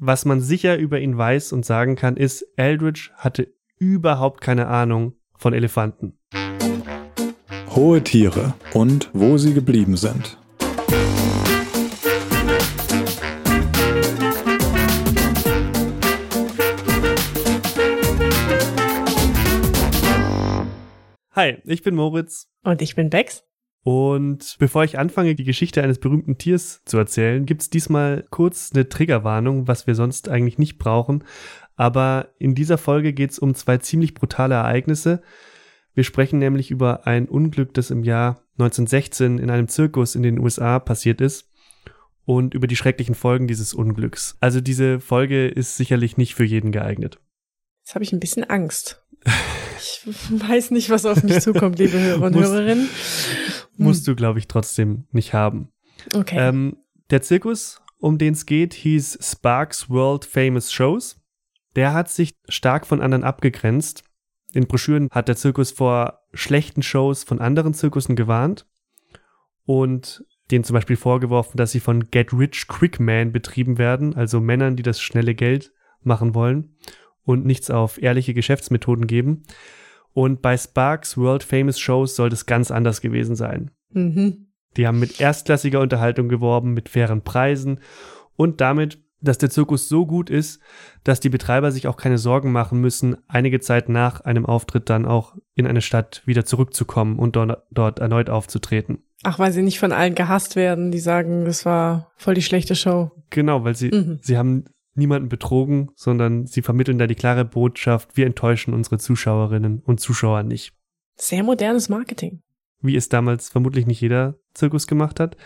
Was man sicher über ihn weiß und sagen kann, ist, Eldridge hatte überhaupt keine Ahnung von Elefanten. Hohe Tiere und wo sie geblieben sind. Hi, ich bin Moritz. Und ich bin Bex. Und bevor ich anfange, die Geschichte eines berühmten Tiers zu erzählen, gibt es diesmal kurz eine Triggerwarnung, was wir sonst eigentlich nicht brauchen. Aber in dieser Folge geht es um zwei ziemlich brutale Ereignisse. Wir sprechen nämlich über ein Unglück, das im Jahr 1916 in einem Zirkus in den USA passiert ist und über die schrecklichen Folgen dieses Unglücks. Also diese Folge ist sicherlich nicht für jeden geeignet. Jetzt habe ich ein bisschen Angst. Ich weiß nicht, was auf mich zukommt, liebe Hörer und Hörerinnen. Musst du, glaube ich, trotzdem nicht haben. Okay. Ähm, der Zirkus, um den es geht, hieß Sparks World Famous Shows. Der hat sich stark von anderen abgegrenzt. In Broschüren hat der Zirkus vor schlechten Shows von anderen Zirkussen gewarnt und denen zum Beispiel vorgeworfen, dass sie von Get Rich Quick Men betrieben werden, also Männern, die das schnelle Geld machen wollen und nichts auf ehrliche Geschäftsmethoden geben. Und bei Sparks World Famous Shows soll das ganz anders gewesen sein. Mhm. Die haben mit erstklassiger Unterhaltung geworben, mit fairen Preisen und damit, dass der Zirkus so gut ist, dass die Betreiber sich auch keine Sorgen machen müssen, einige Zeit nach einem Auftritt dann auch in eine Stadt wieder zurückzukommen und dort, dort erneut aufzutreten. Ach, weil sie nicht von allen gehasst werden, die sagen, das war voll die schlechte Show. Genau, weil sie, Mhm. sie haben niemanden betrogen, sondern sie vermitteln da die klare Botschaft, wir enttäuschen unsere Zuschauerinnen und Zuschauer nicht. Sehr modernes Marketing. Wie es damals vermutlich nicht jeder Zirkus gemacht hat.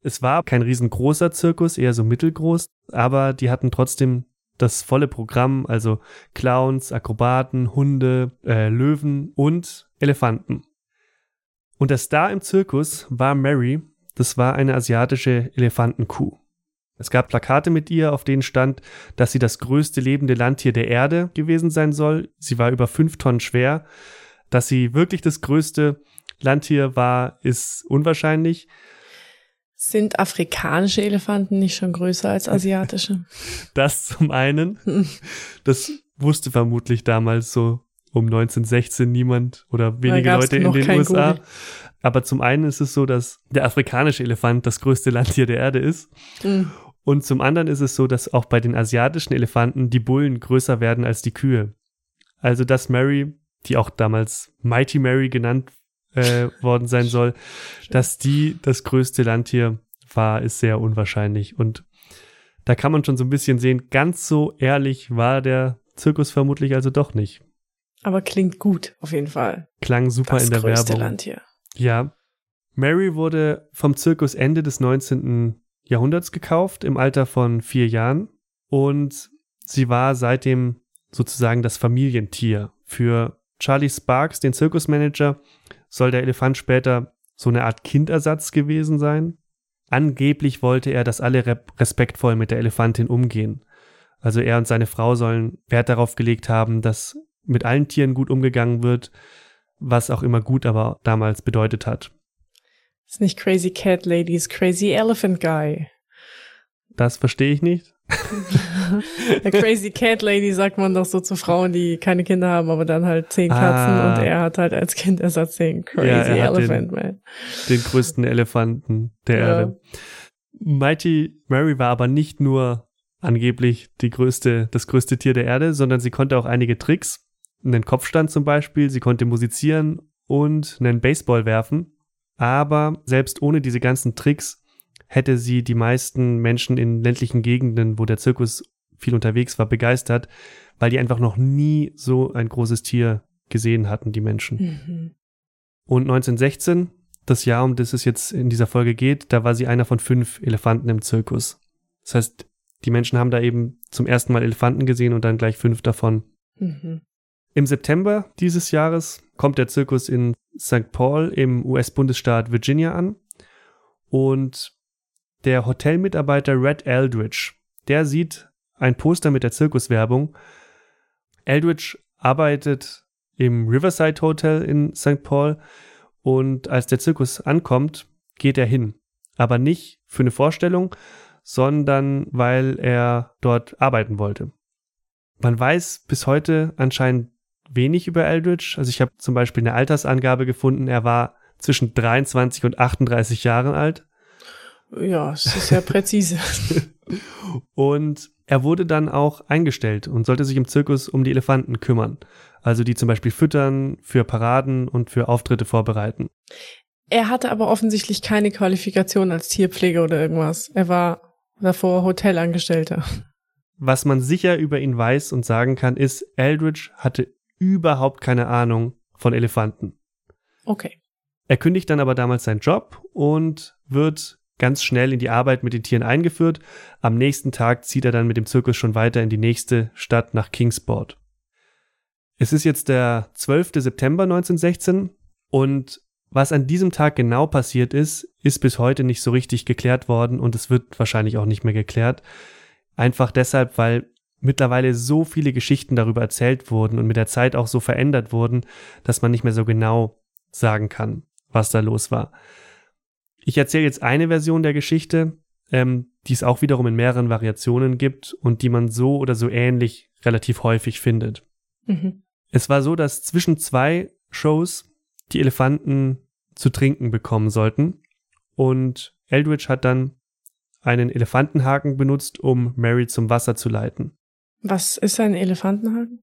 Es war kein riesengroßer Zirkus, eher so mittelgroß, aber die hatten trotzdem das volle Programm, also Clowns, Akrobaten, Hunde, äh, Löwen und Elefanten. Und der Star im Zirkus war Mary, das war eine asiatische Elefantenkuh. Es gab Plakate mit ihr, auf denen stand, dass sie das größte lebende Landtier der Erde gewesen sein soll. Sie war über fünf Tonnen schwer. Dass sie wirklich das größte Landtier war, ist unwahrscheinlich. Sind afrikanische Elefanten nicht schon größer als asiatische? Das zum einen. Das wusste vermutlich damals so um 1916 niemand oder wenige Leute in den USA. Google. Aber zum einen ist es so, dass der afrikanische Elefant das größte Landtier der Erde ist. Mhm. Und zum anderen ist es so, dass auch bei den asiatischen Elefanten die Bullen größer werden als die Kühe. Also dass Mary, die auch damals Mighty Mary genannt äh, worden sein soll, dass die das größte Landtier war, ist sehr unwahrscheinlich. Und da kann man schon so ein bisschen sehen, ganz so ehrlich war der Zirkus vermutlich also doch nicht. Aber klingt gut, auf jeden Fall. Klang super Das in der größte Werbung. Land hier. Ja. Mary wurde vom Zirkus Ende des 19. Jahrhunderts gekauft, im Alter von vier Jahren. Und sie war seitdem sozusagen das Familientier. Für Charlie Sparks, den Zirkusmanager, soll der Elefant später so eine Art Kindersatz gewesen sein. Angeblich wollte er, dass alle respektvoll mit der Elefantin umgehen. Also er und seine Frau sollen Wert darauf gelegt haben, dass mit allen Tieren gut umgegangen wird, was auch immer gut aber damals bedeutet hat. Ist nicht Crazy Cat Lady, ist Crazy Elephant Guy. Das verstehe ich nicht. Der Crazy Cat Lady sagt man doch so zu Frauen, die keine Kinder haben, aber dann halt zehn Katzen Ah. und er hat halt als Kindersatz den Crazy Ja, Elephant Man. Den größten Elefanten der Ja. Erde. Mighty Mary war aber nicht nur angeblich die größte, das größte Tier der Erde, sondern sie konnte auch einige Tricks. Einen Kopfstand zum Beispiel, sie konnte musizieren und einen Baseball werfen. Aber selbst ohne diese ganzen Tricks hätte sie die meisten Menschen in ländlichen Gegenden, wo der Zirkus viel unterwegs war, begeistert, weil die einfach noch nie so ein großes Tier gesehen hatten, die Menschen. Mhm. Und 1916, das Jahr, um das es jetzt in dieser Folge geht, da war sie einer von fünf Elefanten im Zirkus. Das heißt, die Menschen haben da eben zum ersten Mal Elefanten gesehen und dann gleich fünf davon. Mhm. Im September dieses Jahres kommt der Zirkus in St. Paul im US-Bundesstaat Virginia an und der Hotelmitarbeiter Red Eldridge, der sieht ein Poster mit der Zirkuswerbung. Eldridge arbeitet im Riverside Hotel in St. Paul und als der Zirkus ankommt, geht er hin. Aber nicht für eine Vorstellung, sondern weil er dort arbeiten wollte. Man weiß bis heute anscheinend wenig über Eldridge. Also ich habe zum Beispiel eine Altersangabe gefunden, er war zwischen 23 und 38 Jahren alt. Ja, es ist sehr präzise. und er wurde dann auch eingestellt und sollte sich im Zirkus um die Elefanten kümmern. Also die zum Beispiel füttern, für Paraden und für Auftritte vorbereiten. Er hatte aber offensichtlich keine Qualifikation als Tierpfleger oder irgendwas. Er war davor Hotelangestellter. Was man sicher über ihn weiß und sagen kann, ist, Eldridge hatte überhaupt keine Ahnung von Elefanten. Okay. Er kündigt dann aber damals seinen Job und wird ganz schnell in die Arbeit mit den Tieren eingeführt. Am nächsten Tag zieht er dann mit dem Zirkus schon weiter in die nächste Stadt nach Kingsport. Es ist jetzt der 12. September 1916 und was an diesem Tag genau passiert ist, ist bis heute nicht so richtig geklärt worden und es wird wahrscheinlich auch nicht mehr geklärt. Einfach deshalb, weil mittlerweile so viele Geschichten darüber erzählt wurden und mit der Zeit auch so verändert wurden, dass man nicht mehr so genau sagen kann, was da los war. Ich erzähle jetzt eine Version der Geschichte, ähm, die es auch wiederum in mehreren Variationen gibt und die man so oder so ähnlich relativ häufig findet. Mhm. Es war so, dass zwischen zwei Shows die Elefanten zu trinken bekommen sollten und Eldridge hat dann einen Elefantenhaken benutzt, um Mary zum Wasser zu leiten. Was ist ein Elefantenhaken?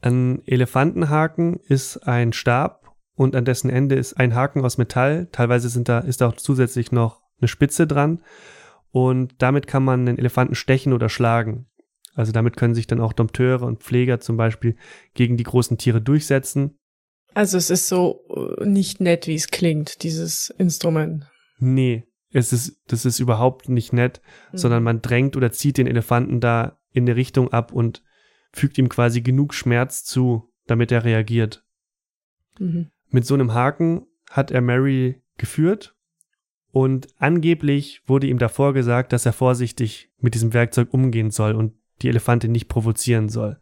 Ein Elefantenhaken ist ein Stab, und an dessen Ende ist ein Haken aus Metall. Teilweise sind da, ist da auch zusätzlich noch eine Spitze dran. Und damit kann man einen Elefanten stechen oder schlagen. Also damit können sich dann auch Dompteure und Pfleger zum Beispiel gegen die großen Tiere durchsetzen. Also es ist so äh, nicht nett, wie es klingt, dieses Instrument. Nee, es ist, das ist überhaupt nicht nett, mhm. sondern man drängt oder zieht den Elefanten da in eine Richtung ab und fügt ihm quasi genug Schmerz zu, damit er reagiert. Mhm. Mit so einem Haken hat er Mary geführt und angeblich wurde ihm davor gesagt, dass er vorsichtig mit diesem Werkzeug umgehen soll und die Elefantin nicht provozieren soll.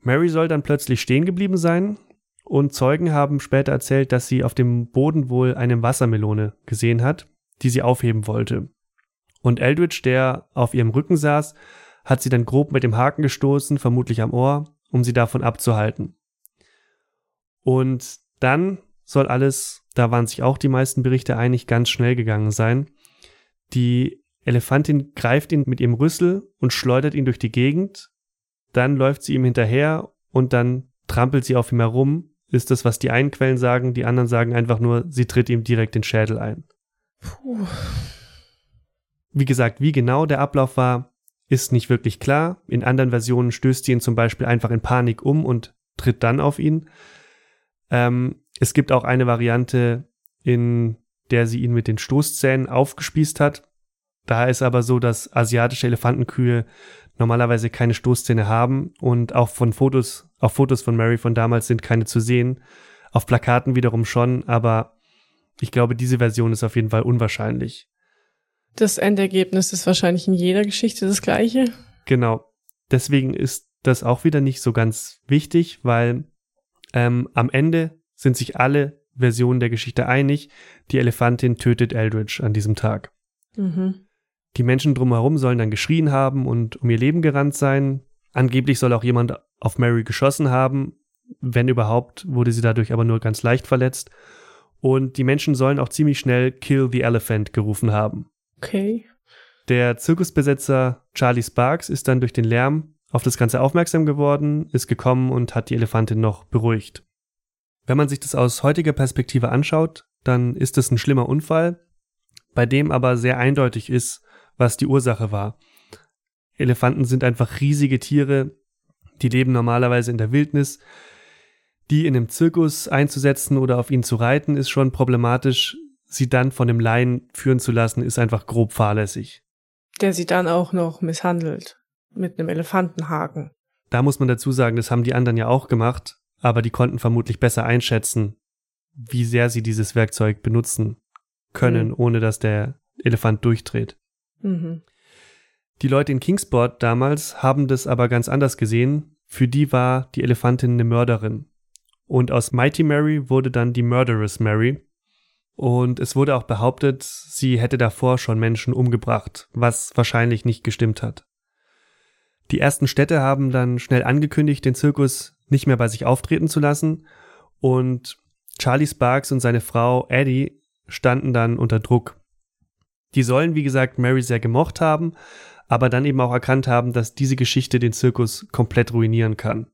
Mary soll dann plötzlich stehen geblieben sein und Zeugen haben später erzählt, dass sie auf dem Boden wohl eine Wassermelone gesehen hat, die sie aufheben wollte. Und Eldridge, der auf ihrem Rücken saß, hat sie dann grob mit dem Haken gestoßen, vermutlich am Ohr, um sie davon abzuhalten. Und dann soll alles, da waren sich auch die meisten Berichte einig, ganz schnell gegangen sein. Die Elefantin greift ihn mit ihrem Rüssel und schleudert ihn durch die Gegend. Dann läuft sie ihm hinterher und dann trampelt sie auf ihm herum. Ist das, was die einen Quellen sagen, die anderen sagen einfach nur, sie tritt ihm direkt den Schädel ein. Puh. Wie gesagt, wie genau der Ablauf war, ist nicht wirklich klar. In anderen Versionen stößt sie ihn zum Beispiel einfach in Panik um und tritt dann auf ihn. Ähm, es gibt auch eine Variante, in der sie ihn mit den Stoßzähnen aufgespießt hat. Da ist aber so, dass asiatische Elefantenkühe normalerweise keine Stoßzähne haben und auch von Fotos, auf Fotos von Mary von damals sind keine zu sehen. Auf Plakaten wiederum schon, aber ich glaube, diese Version ist auf jeden Fall unwahrscheinlich. Das Endergebnis ist wahrscheinlich in jeder Geschichte das gleiche. Genau. Deswegen ist das auch wieder nicht so ganz wichtig, weil ähm, am Ende sind sich alle Versionen der Geschichte einig, die Elefantin tötet Eldridge an diesem Tag. Mhm. Die Menschen drumherum sollen dann geschrien haben und um ihr Leben gerannt sein. Angeblich soll auch jemand auf Mary geschossen haben. Wenn überhaupt, wurde sie dadurch aber nur ganz leicht verletzt. Und die Menschen sollen auch ziemlich schnell Kill the Elephant gerufen haben. Okay. Der Zirkusbesetzer Charlie Sparks ist dann durch den Lärm auf das Ganze aufmerksam geworden, ist gekommen und hat die Elefantin noch beruhigt. Wenn man sich das aus heutiger Perspektive anschaut, dann ist es ein schlimmer Unfall, bei dem aber sehr eindeutig ist, was die Ursache war. Elefanten sind einfach riesige Tiere, die leben normalerweise in der Wildnis. Die in einem Zirkus einzusetzen oder auf ihn zu reiten, ist schon problematisch. Sie dann von dem Laien führen zu lassen, ist einfach grob fahrlässig. Der sie dann auch noch misshandelt mit einem Elefantenhaken. Da muss man dazu sagen, das haben die anderen ja auch gemacht, aber die konnten vermutlich besser einschätzen, wie sehr sie dieses Werkzeug benutzen können, mhm. ohne dass der Elefant durchdreht. Mhm. Die Leute in Kingsport damals haben das aber ganz anders gesehen. Für die war die Elefantin eine Mörderin. Und aus Mighty Mary wurde dann die Murderous Mary. Und es wurde auch behauptet, sie hätte davor schon Menschen umgebracht, was wahrscheinlich nicht gestimmt hat. Die ersten Städte haben dann schnell angekündigt, den Zirkus nicht mehr bei sich auftreten zu lassen und Charlie Sparks und seine Frau Eddie standen dann unter Druck. Die sollen, wie gesagt, Mary sehr gemocht haben, aber dann eben auch erkannt haben, dass diese Geschichte den Zirkus komplett ruinieren kann.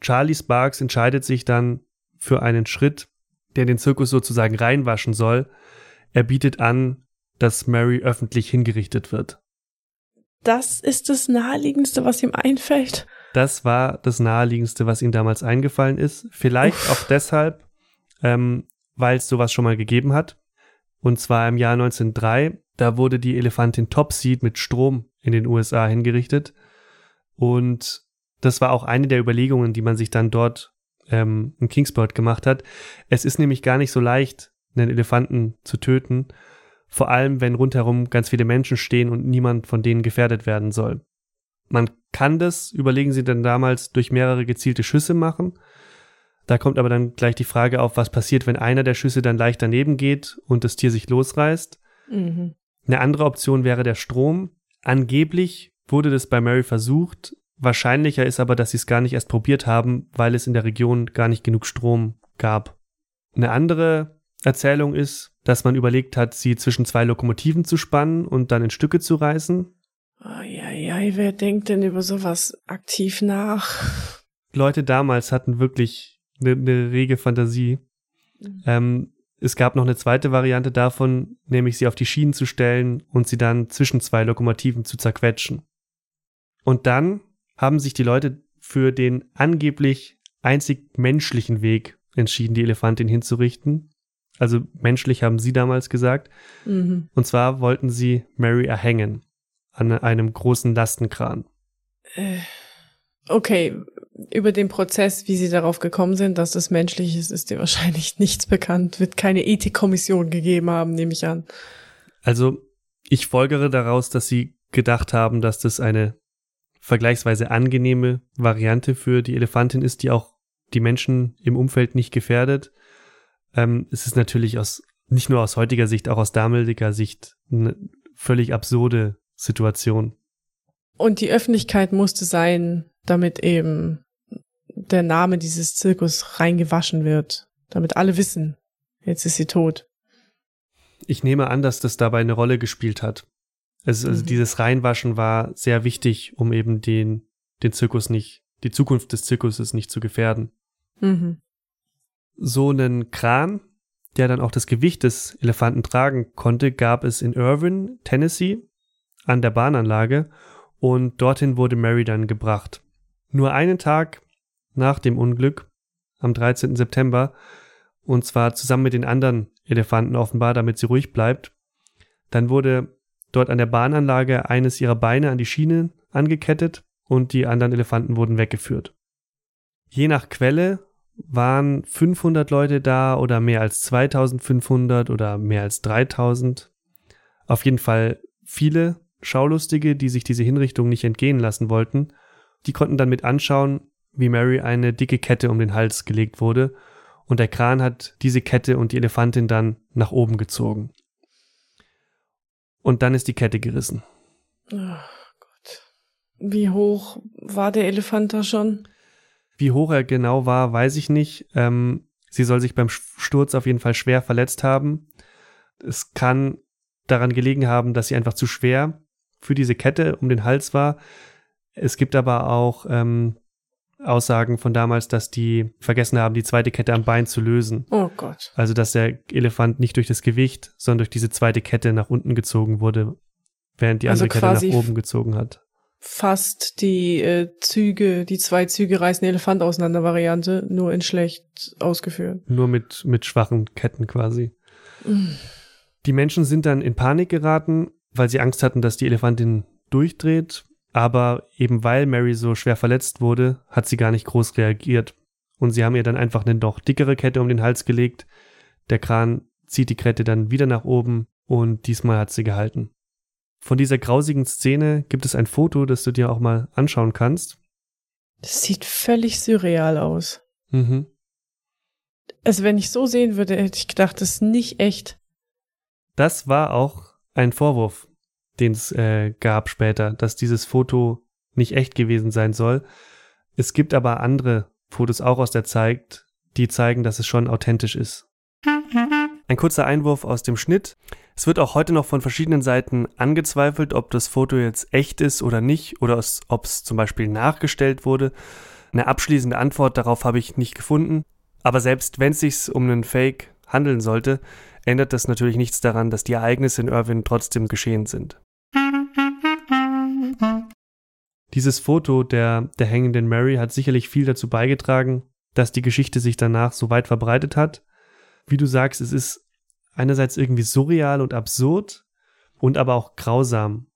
Charlie Sparks entscheidet sich dann für einen Schritt, der den Zirkus sozusagen reinwaschen soll. Er bietet an, dass Mary öffentlich hingerichtet wird. Das ist das Naheliegendste, was ihm einfällt. Das war das Naheliegendste, was ihm damals eingefallen ist. Vielleicht Uff. auch deshalb, ähm, weil es sowas schon mal gegeben hat. Und zwar im Jahr 1903. Da wurde die Elefantin Topseed mit Strom in den USA hingerichtet. Und das war auch eine der Überlegungen, die man sich dann dort ähm, in Kingsport gemacht hat. Es ist nämlich gar nicht so leicht, einen Elefanten zu töten, vor allem wenn rundherum ganz viele Menschen stehen und niemand von denen gefährdet werden soll. Man kann das, überlegen sie dann damals, durch mehrere gezielte Schüsse machen. Da kommt aber dann gleich die Frage auf, was passiert, wenn einer der Schüsse dann leicht daneben geht und das Tier sich losreißt. Mhm. Eine andere Option wäre der Strom. Angeblich wurde das bei Mary versucht, Wahrscheinlicher ist aber, dass sie es gar nicht erst probiert haben, weil es in der Region gar nicht genug Strom gab. Eine andere Erzählung ist, dass man überlegt hat, sie zwischen zwei Lokomotiven zu spannen und dann in Stücke zu reißen. Eieiei, wer denkt denn über sowas aktiv nach? Leute damals hatten wirklich eine, eine rege Fantasie. Mhm. Ähm, es gab noch eine zweite Variante davon, nämlich sie auf die Schienen zu stellen und sie dann zwischen zwei Lokomotiven zu zerquetschen. Und dann haben sich die Leute für den angeblich einzig menschlichen Weg entschieden, die Elefantin hinzurichten. Also menschlich haben sie damals gesagt. Mhm. Und zwar wollten sie Mary erhängen an einem großen Lastenkran. Äh, okay, über den Prozess, wie sie darauf gekommen sind, dass das menschlich ist, ist dir wahrscheinlich nichts bekannt. Wird keine Ethikkommission gegeben haben, nehme ich an. Also ich folgere daraus, dass sie gedacht haben, dass das eine vergleichsweise angenehme Variante für die Elefantin ist, die auch die Menschen im Umfeld nicht gefährdet. Ähm, es ist natürlich aus, nicht nur aus heutiger Sicht, auch aus damaliger Sicht eine völlig absurde Situation. Und die Öffentlichkeit musste sein, damit eben der Name dieses Zirkus reingewaschen wird, damit alle wissen, jetzt ist sie tot. Ich nehme an, dass das dabei eine Rolle gespielt hat. Also, also mhm. dieses Reinwaschen war sehr wichtig, um eben den, den Zirkus nicht, die Zukunft des Zirkuses nicht zu gefährden. Mhm. So einen Kran, der dann auch das Gewicht des Elefanten tragen konnte, gab es in Irvine, Tennessee, an der Bahnanlage und dorthin wurde Mary dann gebracht. Nur einen Tag nach dem Unglück, am 13. September, und zwar zusammen mit den anderen Elefanten offenbar, damit sie ruhig bleibt, dann wurde dort an der Bahnanlage eines ihrer Beine an die Schiene angekettet und die anderen Elefanten wurden weggeführt. Je nach Quelle waren 500 Leute da oder mehr als 2500 oder mehr als 3000. Auf jeden Fall viele Schaulustige, die sich diese Hinrichtung nicht entgehen lassen wollten. Die konnten dann mit anschauen, wie Mary eine dicke Kette um den Hals gelegt wurde und der Kran hat diese Kette und die Elefantin dann nach oben gezogen. Und dann ist die Kette gerissen. Oh Gott. Wie hoch war der Elefant da schon? Wie hoch er genau war, weiß ich nicht. Ähm, sie soll sich beim Sturz auf jeden Fall schwer verletzt haben. Es kann daran gelegen haben, dass sie einfach zu schwer für diese Kette um den Hals war. Es gibt aber auch ähm, Aussagen von damals, dass die vergessen haben, die zweite Kette am Bein zu lösen. Oh Gott. Also, dass der Elefant nicht durch das Gewicht, sondern durch diese zweite Kette nach unten gezogen wurde, während die also andere Kette nach oben gezogen hat. Fast die äh, Züge, die zwei Züge reißen Elefant auseinander Variante, nur in schlecht ausgeführt. Nur mit, mit schwachen Ketten quasi. Mm. Die Menschen sind dann in Panik geraten, weil sie Angst hatten, dass die Elefantin durchdreht aber eben weil Mary so schwer verletzt wurde, hat sie gar nicht groß reagiert. Und sie haben ihr dann einfach eine noch dickere Kette um den Hals gelegt. Der Kran zieht die Kette dann wieder nach oben und diesmal hat sie gehalten. Von dieser grausigen Szene gibt es ein Foto, das du dir auch mal anschauen kannst. Das sieht völlig surreal aus. Mhm. Also wenn ich so sehen würde, hätte ich gedacht, das ist nicht echt. Das war auch ein Vorwurf, den es äh, gab später, dass dieses Foto nicht echt gewesen sein soll. Es gibt aber andere Fotos auch aus der Zeit, die zeigen, dass es schon authentisch ist. Ein kurzer Einwurf aus dem Schnitt. Es wird auch heute noch von verschiedenen Seiten angezweifelt, ob das Foto jetzt echt ist oder nicht oder ob es zum Beispiel nachgestellt wurde. Eine abschließende Antwort darauf habe ich nicht gefunden. Aber selbst wenn es sich um einen Fake handeln sollte, ändert das natürlich nichts daran, dass die Ereignisse in Irvine trotzdem geschehen sind. Dieses Foto der, der hängenden Mary hat sicherlich viel dazu beigetragen, dass die Geschichte sich danach so weit verbreitet hat. Wie du sagst, es ist einerseits irgendwie surreal und absurd und aber auch grausam.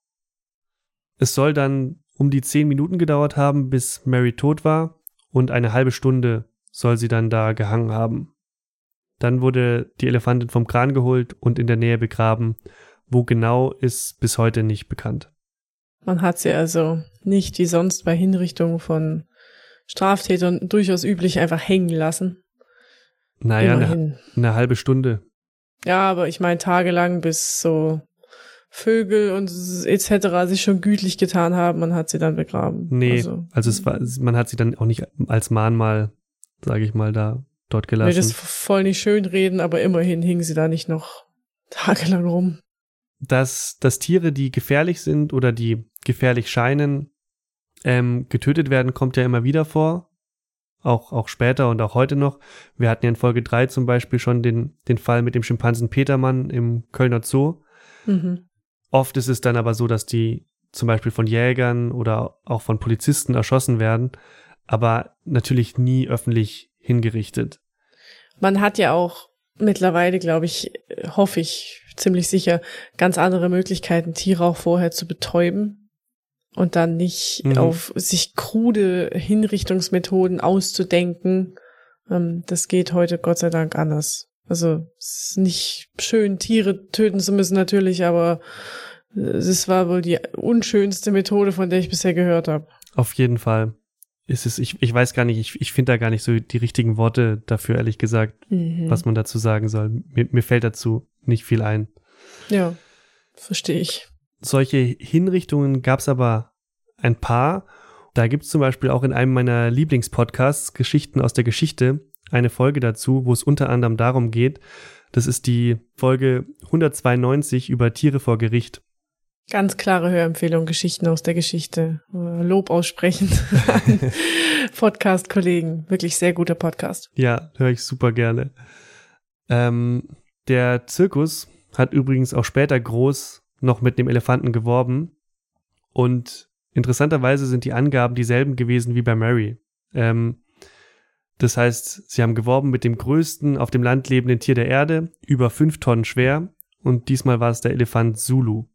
Es soll dann um die zehn Minuten gedauert haben, bis Mary tot war und eine halbe Stunde soll sie dann da gehangen haben. Dann wurde die Elefantin vom Kran geholt und in der Nähe begraben. Wo genau ist bis heute nicht bekannt. Man hat sie also nicht wie sonst bei Hinrichtungen von Straftätern durchaus üblich einfach hängen lassen. Naja, eine, eine halbe Stunde. Ja, aber ich meine tagelang bis so Vögel und etc. sich schon gütlich getan haben, man hat sie dann begraben. Nee, also, also es war, man hat sie dann auch nicht als Mahnmal, sage ich mal, da dort gelassen. Ich will das voll nicht schön reden, aber immerhin hingen sie da nicht noch tagelang rum. Dass, dass Tiere, die gefährlich sind oder die gefährlich scheinen, ähm, getötet werden, kommt ja immer wieder vor. Auch, auch später und auch heute noch. Wir hatten ja in Folge 3 zum Beispiel schon den, den Fall mit dem Schimpansen Petermann im Kölner Zoo. Mhm. Oft ist es dann aber so, dass die zum Beispiel von Jägern oder auch von Polizisten erschossen werden, aber natürlich nie öffentlich hingerichtet. Man hat ja auch mittlerweile, glaube ich, hoffe ich ziemlich sicher, ganz andere Möglichkeiten, Tiere auch vorher zu betäuben und dann nicht mhm. auf sich krude Hinrichtungsmethoden auszudenken. Ähm, das geht heute Gott sei Dank anders. Also es ist nicht schön, Tiere töten zu müssen natürlich, aber es war wohl die unschönste Methode, von der ich bisher gehört habe. Auf jeden Fall ist es, ich, ich weiß gar nicht, ich, ich finde da gar nicht so die richtigen Worte dafür, ehrlich gesagt, mhm. was man dazu sagen soll. Mir, mir fällt dazu nicht viel ein. Ja, verstehe ich. Solche Hinrichtungen gab es aber ein paar. Da gibt es zum Beispiel auch in einem meiner Lieblingspodcasts, Geschichten aus der Geschichte, eine Folge dazu, wo es unter anderem darum geht, das ist die Folge 192 über Tiere vor Gericht. Ganz klare Hörempfehlung, Geschichten aus der Geschichte. Lob aussprechen Podcast-Kollegen. Wirklich sehr guter Podcast. Ja, höre ich super gerne. Ähm, der Zirkus hat übrigens auch später groß noch mit dem Elefanten geworben. Und interessanterweise sind die Angaben dieselben gewesen wie bei Mary. Ähm, das heißt, sie haben geworben mit dem größten auf dem Land lebenden Tier der Erde, über fünf Tonnen schwer. Und diesmal war es der Elefant Zulu.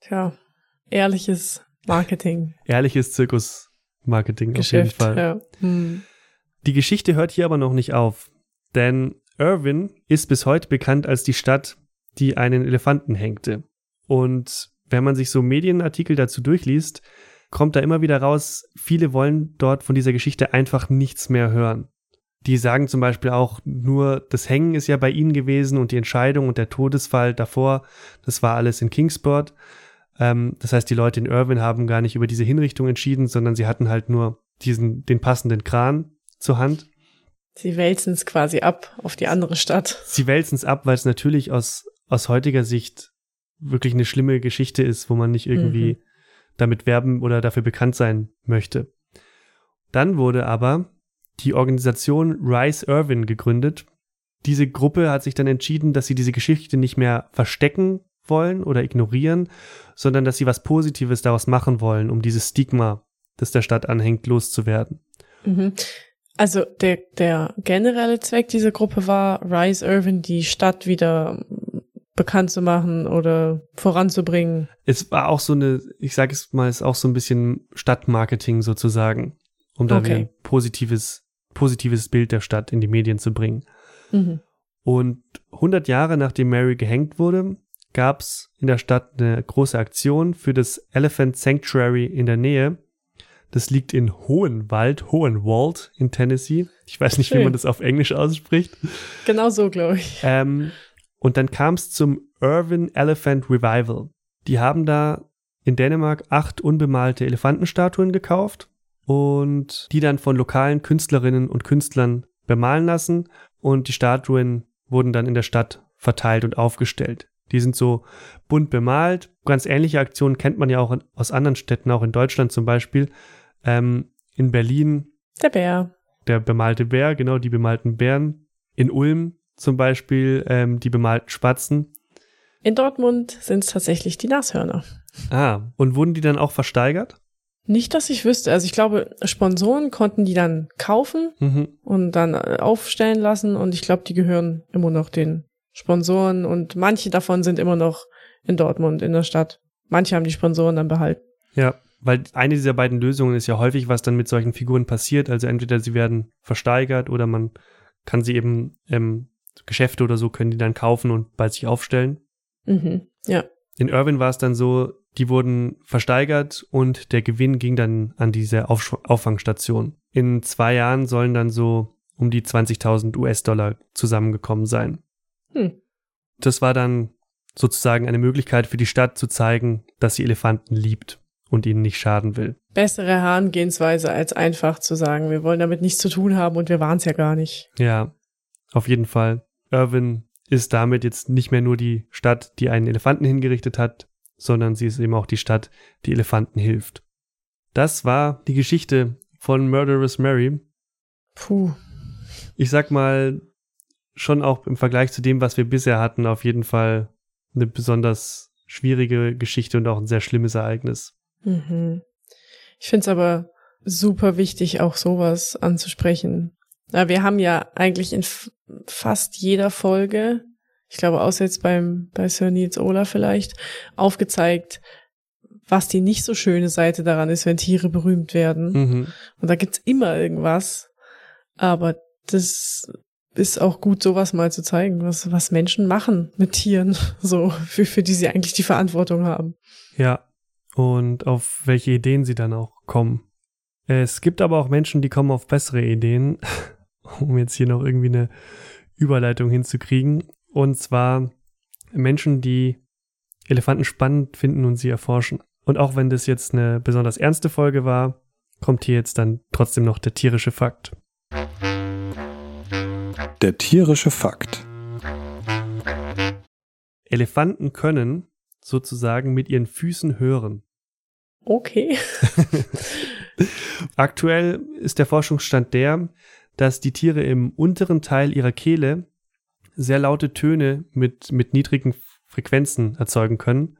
Tja, ehrliches Marketing. Ehrliches Zirkusmarketing auf jeden Fall. Ja. Hm. Die Geschichte hört hier aber noch nicht auf, denn Irvin ist bis heute bekannt als die Stadt, die einen Elefanten hängte. Und wenn man sich so Medienartikel dazu durchliest, kommt da immer wieder raus, viele wollen dort von dieser Geschichte einfach nichts mehr hören. Die sagen zum Beispiel auch nur, das Hängen ist ja bei ihnen gewesen und die Entscheidung und der Todesfall davor, das war alles in Kingsport. Ähm, das heißt, die Leute in Irvine haben gar nicht über diese Hinrichtung entschieden, sondern sie hatten halt nur diesen, den passenden Kran zur Hand. Sie wälzen es quasi ab auf die andere Stadt. Sie wälzen es ab, weil es natürlich aus, aus heutiger Sicht wirklich eine schlimme Geschichte ist, wo man nicht irgendwie mhm. damit werben oder dafür bekannt sein möchte. Dann wurde aber die Organisation Rice Irvin gegründet. Diese Gruppe hat sich dann entschieden, dass sie diese Geschichte nicht mehr verstecken wollen oder ignorieren, sondern dass sie was Positives daraus machen wollen, um dieses Stigma, das der Stadt anhängt, loszuwerden. Mhm. Also der, der generelle Zweck dieser Gruppe war, Rise Irvin die Stadt wieder bekannt zu machen oder voranzubringen. Es war auch so eine, ich sage es mal, es ist auch so ein bisschen Stadtmarketing sozusagen, um da okay. ein positives, positives Bild der Stadt in die Medien zu bringen. Mhm. Und 100 Jahre nachdem Mary gehängt wurde, gab es in der Stadt eine große Aktion für das Elephant Sanctuary in der Nähe. Das liegt in Hohenwald, Hohenwald in Tennessee. Ich weiß nicht, Schön. wie man das auf Englisch ausspricht. Genau so, glaube ich. Ähm, und dann kam es zum Irvin Elephant Revival. Die haben da in Dänemark acht unbemalte Elefantenstatuen gekauft und die dann von lokalen Künstlerinnen und Künstlern bemalen lassen und die Statuen wurden dann in der Stadt verteilt und aufgestellt. Die sind so bunt bemalt. Ganz ähnliche Aktionen kennt man ja auch in, aus anderen Städten, auch in Deutschland zum Beispiel. Ähm, in Berlin Der Bär. der bemalte Bär, genau die bemalten Bären. In Ulm zum Beispiel ähm, die bemalten Spatzen. In Dortmund sind es tatsächlich die Nashörner. Ah, und wurden die dann auch versteigert? Nicht, dass ich wüsste. Also ich glaube, Sponsoren konnten die dann kaufen Mhm. und dann äh, aufstellen lassen und ich glaube, die gehören immer noch den Sponsoren und manche davon sind immer noch in Dortmund in der Stadt. Manche haben die Sponsoren dann behalten. Ja, weil eine dieser beiden Lösungen ist ja häufig, was dann mit solchen Figuren passiert. Also entweder sie werden versteigert oder man kann sie eben, ähm, Geschäfte oder so können die dann kaufen und bei sich aufstellen. Mhm. Ja. In Irvin war es dann so, die wurden versteigert und der Gewinn ging dann an diese Aufsch Auffangstation. In zwei Jahren sollen dann so um die 20.000 US-Dollar zusammengekommen sein. Hm. Das war dann sozusagen eine Möglichkeit für die Stadt zu zeigen, dass sie Elefanten liebt und ihnen nicht schaden will. Bessere Herangehensweise als einfach zu sagen, wir wollen damit nichts zu tun haben und wir waren es ja gar nicht. Ja, auf jeden Fall. Irvin ist damit jetzt nicht mehr nur die Stadt, die einen Elefanten hingerichtet hat, sondern sie ist eben auch die Stadt, die Elefanten hilft. Das war die Geschichte von Murderous Mary. Puh. Ich sag mal, schon auch im Vergleich zu dem, was wir bisher hatten, auf jeden Fall eine besonders schwierige Geschichte und auch ein sehr schlimmes Ereignis. Mhm. Ich finde es aber super wichtig, auch sowas anzusprechen. Wir haben ja eigentlich in fast jeder Folge, ich glaube außer jetzt beim bei Sir Niels Ola vielleicht, aufgezeigt, was die nicht so schöne Seite daran ist, wenn Tiere berühmt werden. Mhm. Und da gibt's immer irgendwas. Aber das ist auch gut, sowas mal zu zeigen, was, was Menschen machen mit Tieren, so, für, für die sie eigentlich die Verantwortung haben. Ja, und auf welche Ideen sie dann auch kommen. Es gibt aber auch Menschen, die kommen auf bessere Ideen, um jetzt hier noch irgendwie eine Überleitung hinzukriegen. Und zwar Menschen, die Elefanten spannend finden und sie erforschen. Und auch wenn das jetzt eine besonders ernste Folge war, kommt hier jetzt dann trotzdem noch der tierische Fakt. Der tierische Fakt. Elefanten können sozusagen mit ihren Füßen hören. Okay. Aktuell ist der Forschungsstand der, dass die Tiere im unteren Teil ihrer Kehle sehr laute Töne mit, mit niedrigen Frequenzen erzeugen können.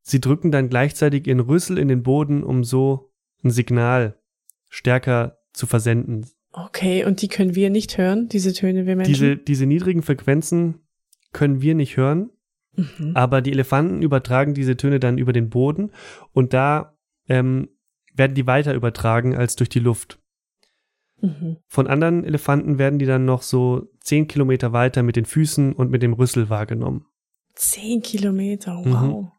Sie drücken dann gleichzeitig ihren Rüssel in den Boden, um so ein Signal stärker zu versenden. Okay, und die können wir nicht hören, diese Töne, wir Menschen? Diese, diese niedrigen Frequenzen können wir nicht hören, mhm. aber die Elefanten übertragen diese Töne dann über den Boden und da ähm, werden die weiter übertragen als durch die Luft. Mhm. Von anderen Elefanten werden die dann noch so zehn Kilometer weiter mit den Füßen und mit dem Rüssel wahrgenommen. Zehn Kilometer, Mhm. wow.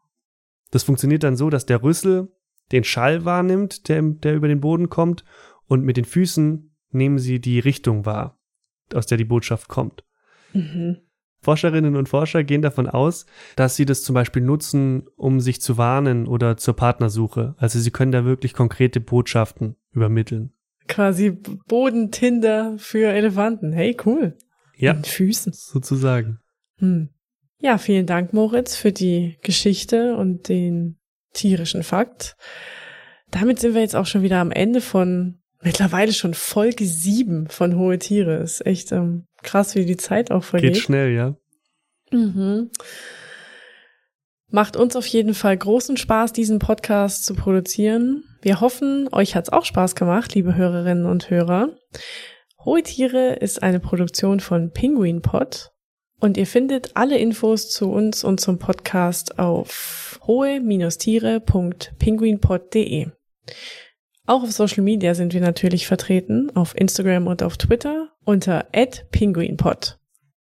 Das funktioniert dann so, dass der Rüssel den Schall wahrnimmt, der, der über den Boden kommt, und mit den Füßen nehmen sie die Richtung wahr, aus der die Botschaft kommt. Mhm. Forscherinnen und Forscher gehen davon aus, dass sie das zum Beispiel nutzen, um sich zu warnen oder zur Partnersuche. Also sie können da wirklich konkrete Botschaften übermitteln. Quasi Bodentinder für Elefanten. Hey, cool. Ja, Mit Füßen. sozusagen. Hm. Ja, vielen Dank, Moritz, für die Geschichte und den tierischen Fakt. Damit sind wir jetzt auch schon wieder am Ende von mittlerweile schon Folge 7 von Hohe Tiere. Ist echt ähm, krass, wie die Zeit auch vergeht. Geht schnell, ja. Mhm. Macht uns auf jeden Fall großen Spaß, diesen Podcast zu produzieren. Wir hoffen, euch hat's auch Spaß gemacht, liebe Hörerinnen und Hörer. Hohe Tiere ist eine Produktion von Penguin Pod und ihr findet alle Infos zu uns und zum Podcast auf hohe-tiere.penguinpod.de. Auch auf Social Media sind wir natürlich vertreten, auf Instagram und auf Twitter unter @penguinpod.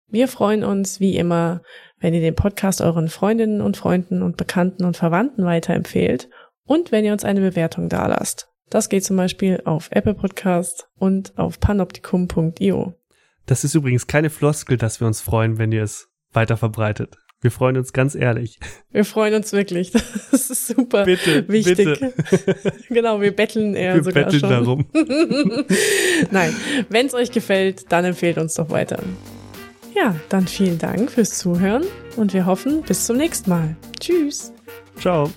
Wir freuen uns wie immer, wenn ihr den Podcast euren Freundinnen und Freunden und Bekannten und Verwandten weiterempfehlt und wenn ihr uns eine Bewertung dalasst. Das geht zum Beispiel auf Apple Podcast und auf panoptikum.io. Das ist übrigens keine Floskel, dass wir uns freuen, wenn ihr es weiter verbreitet. Wir freuen uns ganz ehrlich. Wir freuen uns wirklich. Das ist super bitte, wichtig. Bitte. genau, wir betteln eher wir sogar betteln schon. darum. Nein, wenn es euch gefällt, dann empfehlt uns doch weiter. Ja, dann vielen Dank fürs Zuhören und wir hoffen bis zum nächsten Mal. Tschüss. Ciao.